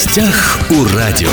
гостях у радио.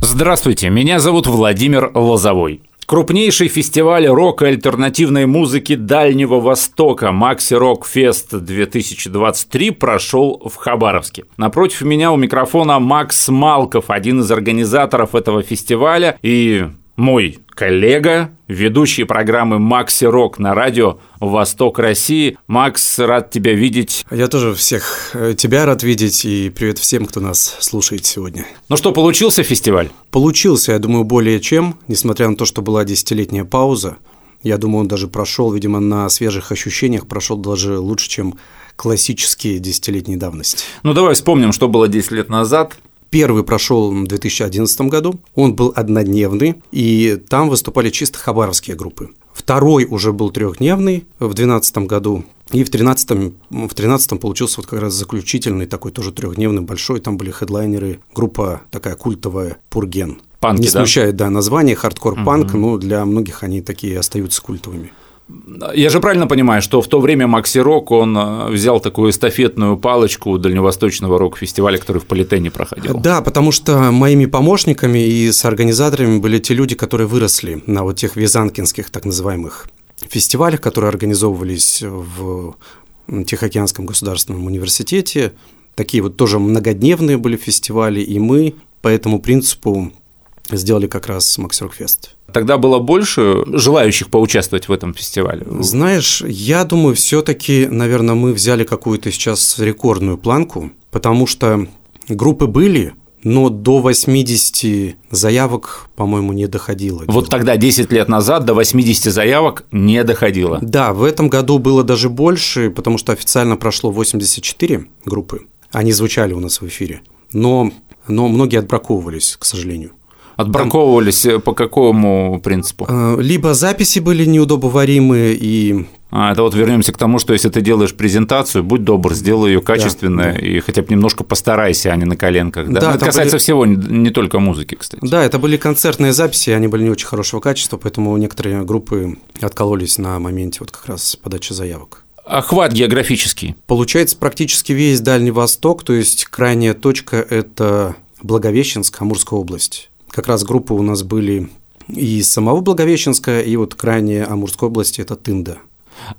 Здравствуйте, меня зовут Владимир Лозовой. Крупнейший фестиваль рока и альтернативной музыки Дальнего Востока Макси Рок Фест 2023 прошел в Хабаровске. Напротив меня у микрофона Макс Малков, один из организаторов этого фестиваля и мой коллега, ведущий программы «Макси Рок» на радио «Восток России». Макс, рад тебя видеть. Я тоже всех э, тебя рад видеть и привет всем, кто нас слушает сегодня. Ну что, получился фестиваль? Получился, я думаю, более чем, несмотря на то, что была десятилетняя пауза. Я думаю, он даже прошел, видимо, на свежих ощущениях, прошел даже лучше, чем классические десятилетние давности. Ну давай вспомним, что было 10 лет назад. Первый прошел в 2011 году, он был однодневный, и там выступали чисто хабаровские группы. Второй уже был трехдневный в 2012 году, и в 13 в 13 получился вот как раз заключительный такой тоже трехдневный большой, там были хедлайнеры, группа такая культовая «Пурген». Панки, Не да? смущает, да, название хардкор-панк, но для многих они такие остаются культовыми. Я же правильно понимаю, что в то время Maxi Rock, он э, взял такую эстафетную палочку дальневосточного рок-фестиваля, который в Политене проходил. Да, потому что моими помощниками и с организаторами были те люди, которые выросли на вот тех визанкинских так называемых фестивалях, которые организовывались в Тихоокеанском государственном университете. Такие вот тоже многодневные были фестивали, и мы по этому принципу сделали как раз Макс Рок Фест. Тогда было больше желающих поучаствовать в этом фестивале? Знаешь, я думаю, все-таки, наверное, мы взяли какую-то сейчас рекордную планку, потому что группы были, но до 80 заявок, по-моему, не доходило. Вот тогда, 10 лет назад, до 80 заявок не доходило. Да, в этом году было даже больше, потому что официально прошло 84 группы. Они звучали у нас в эфире. Но, но многие отбраковывались, к сожалению. Отбраковывались Там, по какому принципу? Либо записи были неудобоваримые и а, это вот вернемся к тому, что если ты делаешь презентацию, будь добр, сделай ее качественно да, да. и хотя бы немножко постарайся, а не на коленках. Да? да это касается были... всего, не только музыки, кстати. Да, это были концертные записи, они были не очень хорошего качества, поэтому некоторые группы откололись на моменте вот как раз подачи заявок. Охват географический. Получается практически весь Дальний Восток, то есть крайняя точка – это Благовещенск, Амурская область как раз группы у нас были и из самого Благовещенска, и вот крайне Амурской области – это Тында.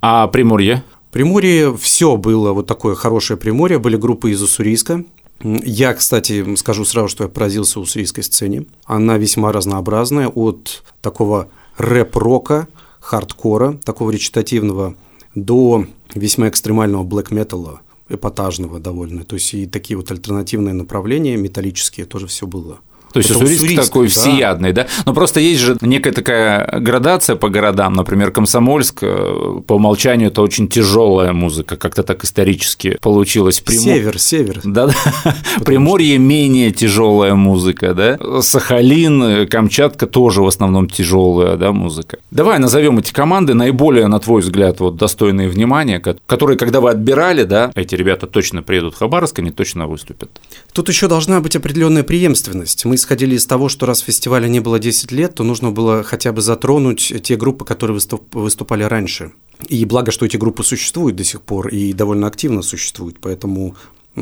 А Приморье? Приморье все было вот такое хорошее Приморье, были группы из Уссурийска. Я, кстати, скажу сразу, что я поразился уссурийской сцене. Она весьма разнообразная, от такого рэп-рока, хардкора, такого речитативного, до весьма экстремального блэк-металла, эпатажного довольно. То есть и такие вот альтернативные направления металлические тоже все было. То есть Уссурийск, Уссурийск такой да. всеядный, да? Но просто есть же некая такая градация по городам. Например, Комсомольск э, по умолчанию это очень тяжелая музыка, как-то так исторически получилось. Примор... Север, север. Да, да. Приморье что... менее тяжелая музыка, да? Сахалин, Камчатка тоже в основном тяжелая, да, музыка. Давай назовем эти команды наиболее, на твой взгляд, вот достойные внимания, которые, когда вы отбирали, да, эти ребята точно приедут в Хабаровск, они точно выступят. Тут еще должна быть определенная преемственность. Мы исходили из того, что раз фестиваля не было 10 лет, то нужно было хотя бы затронуть те группы, которые выступали раньше. И благо, что эти группы существуют до сих пор и довольно активно существуют, поэтому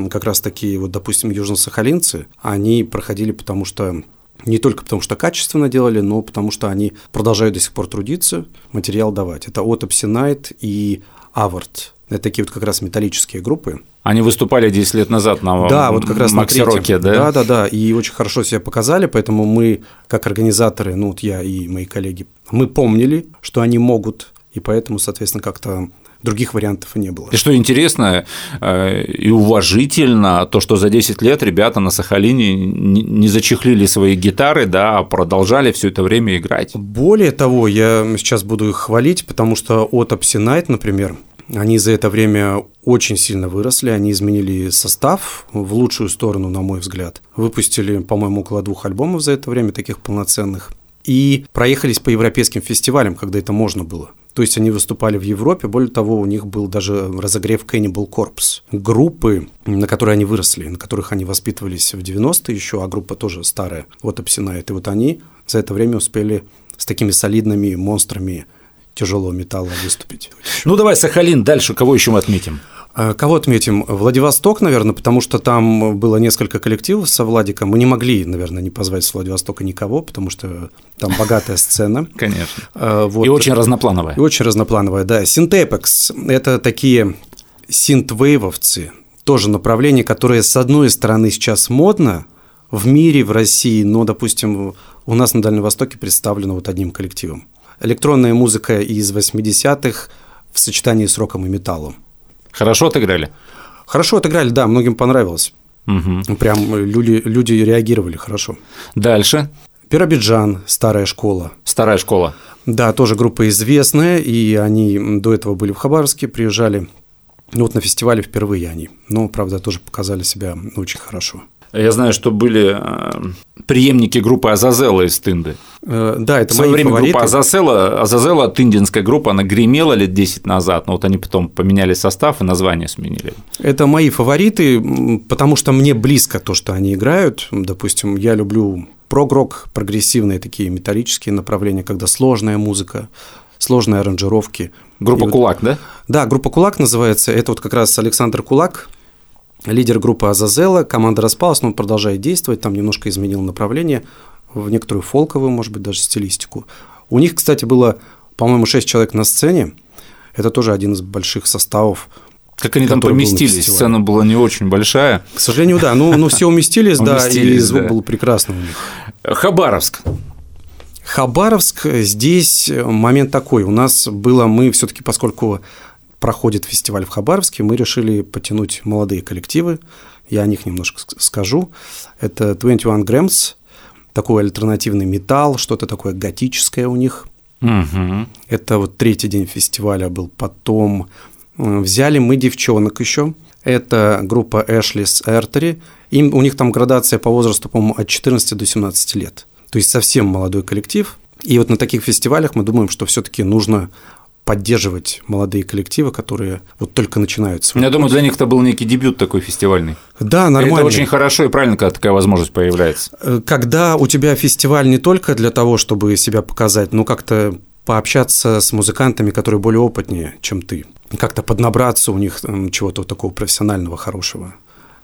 как раз такие вот, допустим, южно-сахалинцы, они проходили потому что не только потому, что качественно делали, но потому что они продолжают до сих пор трудиться, материал давать. Это Autopsy Night и Авард. Это такие вот как раз металлические группы. Они выступали 10 лет назад на да, вот как раз Макси Роке, да? Да, да, да, и очень хорошо себя показали, поэтому мы, как организаторы, ну вот я и мои коллеги, мы помнили, что они могут, и поэтому, соответственно, как-то других вариантов и не было. И что интересно э, и уважительно, то, что за 10 лет ребята на Сахалине не зачехлили свои гитары, да, а продолжали все это время играть. Более того, я сейчас буду их хвалить, потому что от Night, например, они за это время очень сильно выросли, они изменили состав в лучшую сторону, на мой взгляд. Выпустили, по-моему, около двух альбомов за это время, таких полноценных. И проехались по европейским фестивалям, когда это можно было. То есть они выступали в Европе, более того, у них был даже разогрев Cannibal Corpse. Группы, на которые они выросли, на которых они воспитывались в 90-е еще, а группа тоже старая, вот Обсинает. И вот они за это время успели с такими солидными монстрами тяжелого металла выступить. Ну давай Сахалин, дальше кого еще мы отметим? А Кого отметим? Владивосток, наверное, потому что там было несколько коллективов со Владиком. Мы не могли, наверное, не позвать с Владивостока никого, потому что там богатая сцена. Конечно. А, вот. И очень разноплановая. И очень разноплановая, да. Синтепекс – это такие синтвейвовцы, тоже направление, которое, с одной стороны, сейчас модно в мире, в России, но, допустим, у нас на Дальнем Востоке представлено вот одним коллективом. Электронная музыка из 80-х в сочетании с роком и металлом. Хорошо отыграли? Хорошо отыграли, да, многим понравилось. Угу. Прям люди, люди реагировали хорошо. Дальше. Пиробиджан, старая школа. Старая школа. Да, тоже группа известная, и они до этого были в Хабаровске, приезжали. Вот на фестивале впервые они. Но, правда, тоже показали себя очень хорошо. Я знаю, что были э, преемники группы Азазела из Тынды. Э, да, это В свое время фавориты. группа Азазела, Азазела, тындинская группа, она гремела лет 10 назад, но вот они потом поменяли состав и название сменили. Это мои фавориты, потому что мне близко то, что они играют. Допустим, я люблю прогрок, прогрессивные такие металлические направления, когда сложная музыка, сложные аранжировки. Группа И вот- Кулак, да? Да, группа Кулак называется. Это вот как раз Александр Кулак, лидер группы Азазела. Команда распалась, но он продолжает действовать. Там немножко изменил направление в некоторую фолковую, может быть, даже стилистику. У них, кстати, было, по-моему, 6 человек на сцене. Это тоже один из больших составов. Как они там поместились? Сцена была не очень большая. К сожалению, да. Ну, ну все уместились, да, и звук был прекрасный у них. Хабаровск. Хабаровск, здесь момент такой. У нас было, мы все-таки, поскольку проходит фестиваль в Хабаровске, мы решили потянуть молодые коллективы. Я о них немножко ск- скажу. Это 21 Grams, такой альтернативный металл, что-то такое готическое у них. Мгм. Это вот третий день фестиваля был. Потом э, взяли мы девчонок еще. Это группа Ashley's Artery. Им, у них там градация по возрасту, по-моему, от 14 до 17 лет. То есть совсем молодой коллектив. И вот на таких фестивалях мы думаем, что все-таки нужно поддерживать молодые коллективы, которые вот только начинают свой Я думаю, для них это был некий дебют такой фестивальный. Да, нормально. Это очень хорошо и правильно, когда такая возможность появляется. Э, Когда у тебя фестиваль не только для того, чтобы себя показать, но как-то пообщаться с музыкантами, которые более опытнее, чем ты, как-то поднабраться у них чего-то такого профессионального, хорошего.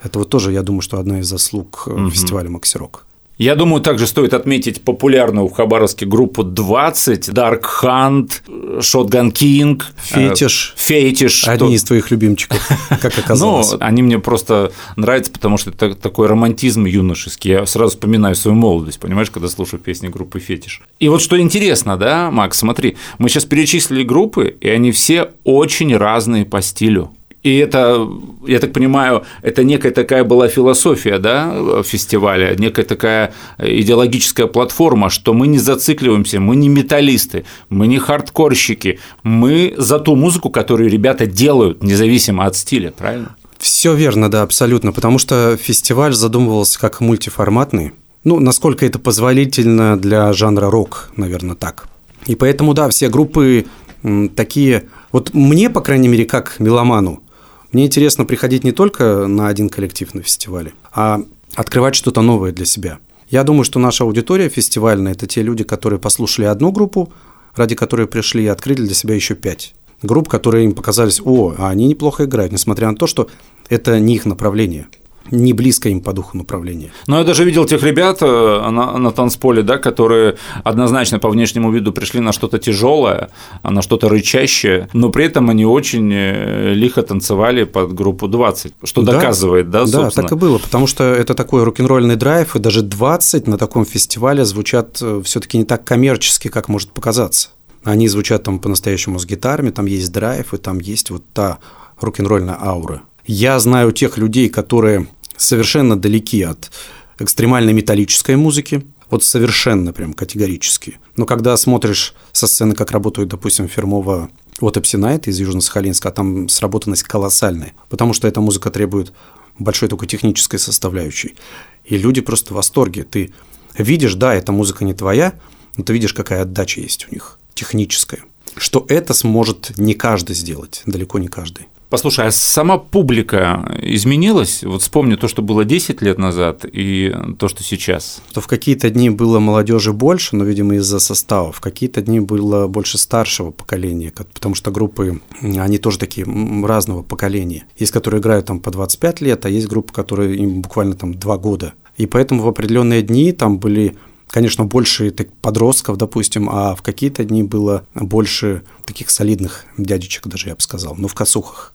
Это вот тоже, я думаю, что одна из заслуг э, фестиваля Максирок. Я думаю, также стоит отметить популярную в Хабаровске группу 20, Dark Hunt, Shotgun King, Фетиш. э, Фетиш. Одни что- из твоих любимчиков, как оказалось. Ну, они мне просто нравятся, потому что это такой романтизм юношеский. Я сразу вспоминаю свою молодость, понимаешь, когда слушаю песни группы Фетиш. И вот что интересно, да, Макс, смотри, мы сейчас перечислили группы, и они все очень разные по стилю. И это, я так понимаю, это некая такая была философия да, фестиваля, некая такая идеологическая платформа, что мы не зацикливаемся, мы не металлисты, мы не хардкорщики, мы за ту музыку, которую ребята делают, независимо от стиля, правильно? Все верно, да, абсолютно, потому что фестиваль задумывался как мультиформатный. Ну, насколько это позволительно для жанра рок, наверное, так. И поэтому, да, все группы такие... Вот мне, по крайней мере, как меломану, мне интересно приходить не только на один коллектив на фестивале, а открывать что-то новое для себя. Я думаю, что наша аудитория фестивальная – это те люди, которые послушали одну группу, ради которой пришли и открыли для себя еще пять групп, которые им показались, о, а они неплохо играют, несмотря на то, что это не их направление, не близко им по духу направление. Но я даже видел тех ребят э, на, на танцполе, да, которые однозначно по внешнему виду пришли на что-то тяжелое, на что-то рычащее, но при этом они очень э, лихо танцевали под группу 20, что Да. доказывает, да, Да, собственно. так и было, потому что это такой рок-н-ролльный драйв, и даже 20 на таком фестивале звучат все-таки не так коммерчески, как может показаться. Они звучат там по-настоящему с гитарами, там есть драйв, и там есть вот та рок-н-ролльная аура. Я знаю тех людей, которые совершенно далеки от экстремальной металлической музыки, вот совершенно прям категорически. Но когда смотришь со сцены, как работают, допустим, фирмово от Эпсинайт из Южно-Сахалинска, а там сработанность колоссальная, потому что эта музыка требует большой только технической составляющей. И люди просто в восторге. Ты видишь, да, эта музыка не твоя, но ты видишь, какая отдача есть у них, техническая. Что это сможет не каждый сделать, далеко не каждый. Послушай, а сама публика изменилась? Вот вспомни то, что было 10 лет назад и то, что сейчас. То в какие-то дни было молодежи больше, но, видимо, из-за состава. В какие-то дни было больше старшего поколения, потому что группы, они тоже такие разного поколения. Есть, которые играют там по 25 лет, а есть группы, которые им буквально там 2 года. И поэтому в определенные дни там были конечно, больше подростков, допустим, а в какие-то дни было больше таких солидных дядечек даже, я бы сказал, ну, в косухах.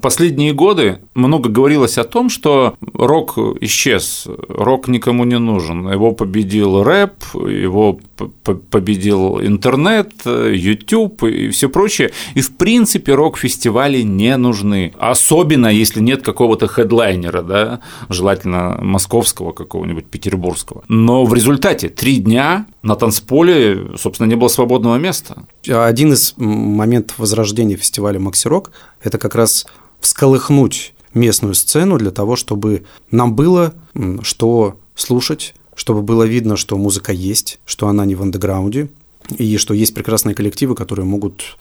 Последние годы много говорилось о том, что рок исчез, рок никому не нужен. Его победил рэп, его победил интернет, YouTube и все прочее. И в принципе рок-фестивали не нужны. Особенно если нет какого-то хедлайнера, да, желательно московского какого-нибудь, петербургского. Но в результате три дня на танцполе, собственно, не было свободного места. Один из моментов возрождения фестиваля Макси Рок – это как раз всколыхнуть местную сцену для того, чтобы нам было что слушать, чтобы было видно, что музыка есть, что она не в андеграунде, и что есть прекрасные коллективы, которые могут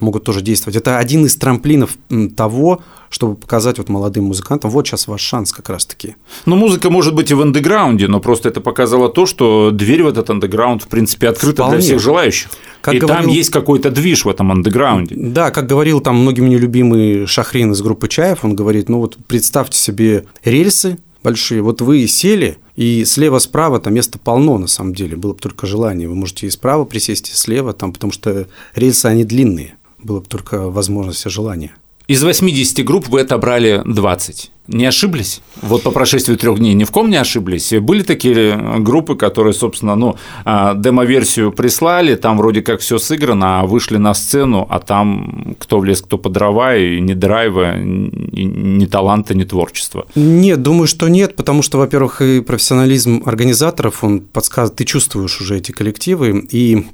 могут тоже действовать. Это один из трамплинов того, чтобы показать вот молодым музыкантам, вот сейчас ваш шанс как раз-таки. Ну, музыка может быть и в андеграунде, но просто это показало то, что дверь в этот андеграунд, в принципе, открыта Вполне. для всех желающих. Как и говорил... там есть какой-то движ в этом андеграунде. Да, как говорил там многими нелюбимый Шахрин из группы Чаев, он говорит, ну вот представьте себе рельсы, большие. Вот вы сели, и слева-справа там места полно, на самом деле, было бы только желание. Вы можете и справа присесть, и слева, там, потому что рельсы, они длинные было бы только возможность и желание. Из 80 групп вы отобрали 20. Не ошиблись? Вот по прошествии трех дней ни в ком не ошиблись. Были такие группы, которые, собственно, ну, а, демо-версию прислали, там вроде как все сыграно, а вышли на сцену, а там кто влез, кто по дрова, и ни драйва, ни таланта, ни творчества. Нет, думаю, что нет, потому что, во-первых, и профессионализм организаторов, он подсказывает, ты чувствуешь уже эти коллективы, и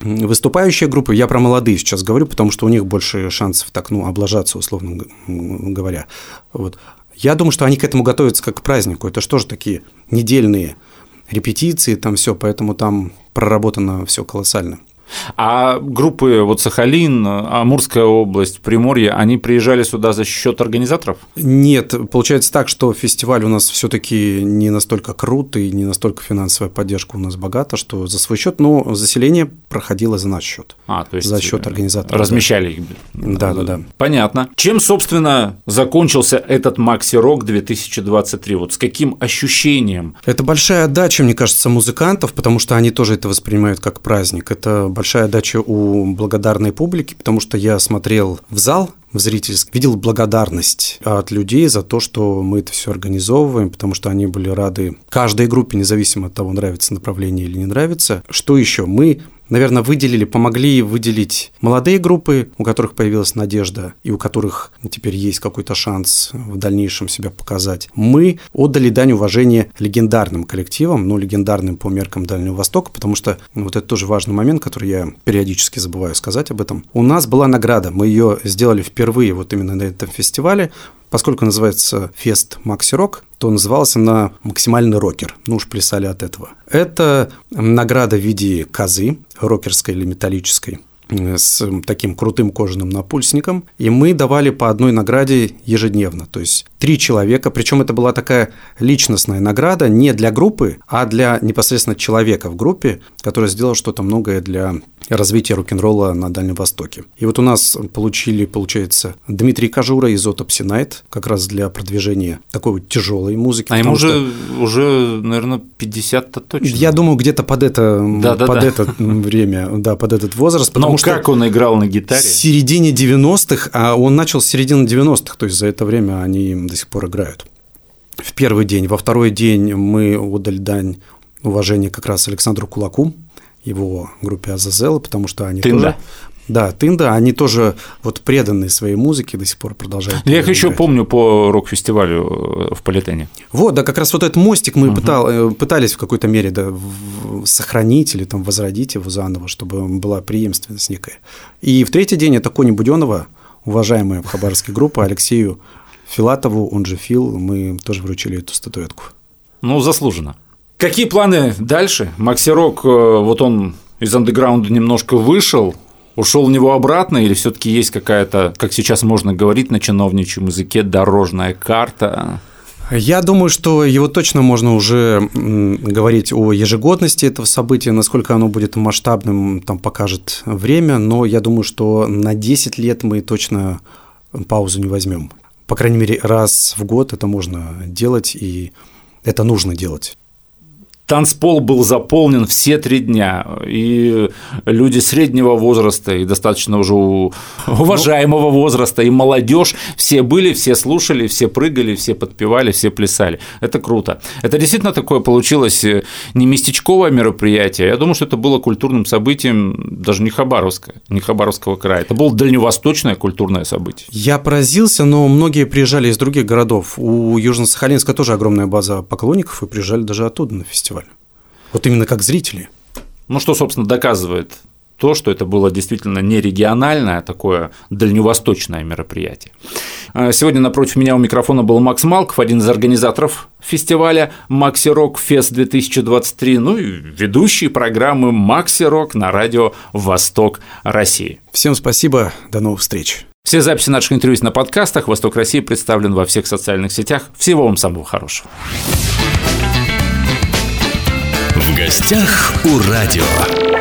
Выступающие группы, я про молодые сейчас говорю, потому что у них больше шансов так, ну, облажаться, условно говоря. Вот. Я думаю, что они к этому готовятся как к празднику. Это же такие недельные репетиции, там все, поэтому там проработано все колоссально. А группы вот Сахалин, Амурская область, Приморье, они приезжали сюда за счет организаторов? Нет, получается так, что фестиваль у нас все-таки не настолько крут и не настолько финансовая поддержка у нас богата, что за свой счет, но заселение проходило за наш счет. А, то есть за счет организаторов. Размещали их. Да, да, да. Понятно. Чем, собственно, закончился этот Макси Рок 2023? Вот с каким ощущением? Это большая отдача, мне кажется, музыкантов, потому что они тоже это воспринимают как праздник. Это большая дача у благодарной публики, потому что я смотрел в зал, в зрительский, видел благодарность от людей за то, что мы это все организовываем, потому что они были рады каждой группе, независимо от того, нравится направление или не нравится. Что еще? Мы наверное, выделили, помогли выделить молодые группы, у которых появилась надежда и у которых теперь есть какой-то шанс в дальнейшем себя показать. Мы отдали дань уважения легендарным коллективам, ну, легендарным по меркам Дальнего Востока, потому что ну, вот это тоже важный момент, который я периодически забываю сказать об этом. У нас была награда, мы ее сделали впервые вот именно на этом фестивале, Поскольку называется фест Макси Рок, то назывался на максимальный рокер. Ну уж плясали от этого. Это награда в виде козы, рокерской или металлической с таким крутым кожаным напульсником, и мы давали по одной награде ежедневно, то есть три человека, причем это была такая личностная награда не для группы, а для непосредственно человека в группе, который сделал что-то многое для развития рок-н-ролла на Дальнем Востоке. И вот у нас получили, получается, Дмитрий Кожура из Autopsy Night, как раз для продвижения такой вот тяжелой музыки. А ему уже, что... уже, наверное, 50-то точно. Я думаю, где-то под это, да, да, под да. это время, да, под этот возраст. Потому что как он играл на гитаре? В середине 90-х, а он начал с середины 90-х, то есть за это время они до сих пор играют. В первый день. Во второй день мы отдали дань уважения как раз Александру Кулаку, его группе Азазела, потому что они Тында. тоже... Да, Тында, они тоже вот преданные своей музыке до сих пор продолжают. Я их еще помню по рок-фестивалю э, в Политене. Вот, да, как раз вот этот мостик мы угу. пытал, пытались в какой-то мере да, сохранить или там возродить его заново, чтобы была преемственность некая. И в третий день это Кони Буденова, уважаемая хабаровская группа, Алексею Филатову, он же Фил, мы тоже вручили эту статуэтку. Ну, заслуженно. Какие планы дальше? Макси Рок, э, вот он из андеграунда немножко вышел, ушел в него обратно, или все-таки есть какая-то, как сейчас можно говорить на чиновничьем языке, дорожная карта? Я думаю, что его точно можно уже говорить о ежегодности этого события, насколько оно будет масштабным, там покажет время, но я думаю, что на 10 лет мы точно паузу не возьмем. По крайней мере, раз в год это можно делать, и это нужно делать. Танцпол был заполнен все три дня, и люди среднего возраста, и достаточно уже уважаемого возраста, и молодежь, все были, все слушали, все прыгали, все подпевали, все плясали. Это круто. Это действительно такое получилось э, не местечковое мероприятие, я думаю, что это было культурным событием даже не Хабаровска, не Хабаровского края, это было дальневосточное культурное событие. Я поразился, но многие приезжали из других городов. У Южно-Сахалинска тоже огромная база поклонников, и приезжали даже оттуда на фестиваль. Вот именно как зрители. Ну, что, собственно, доказывает то, что это было действительно не региональное, а такое дальневосточное мероприятие. А, сегодня напротив меня у микрофона был Макс Малков, один из организаторов фестиваля Макси Рок Фест 2023, ну и ведущий программы Макси Рок на радио Восток России. Всем спасибо, до новых встреч. Все записи наших интервью на подкастах. Восток России представлен во всех социальных сетях. Всего вам самого хорошего. Гостях у радио.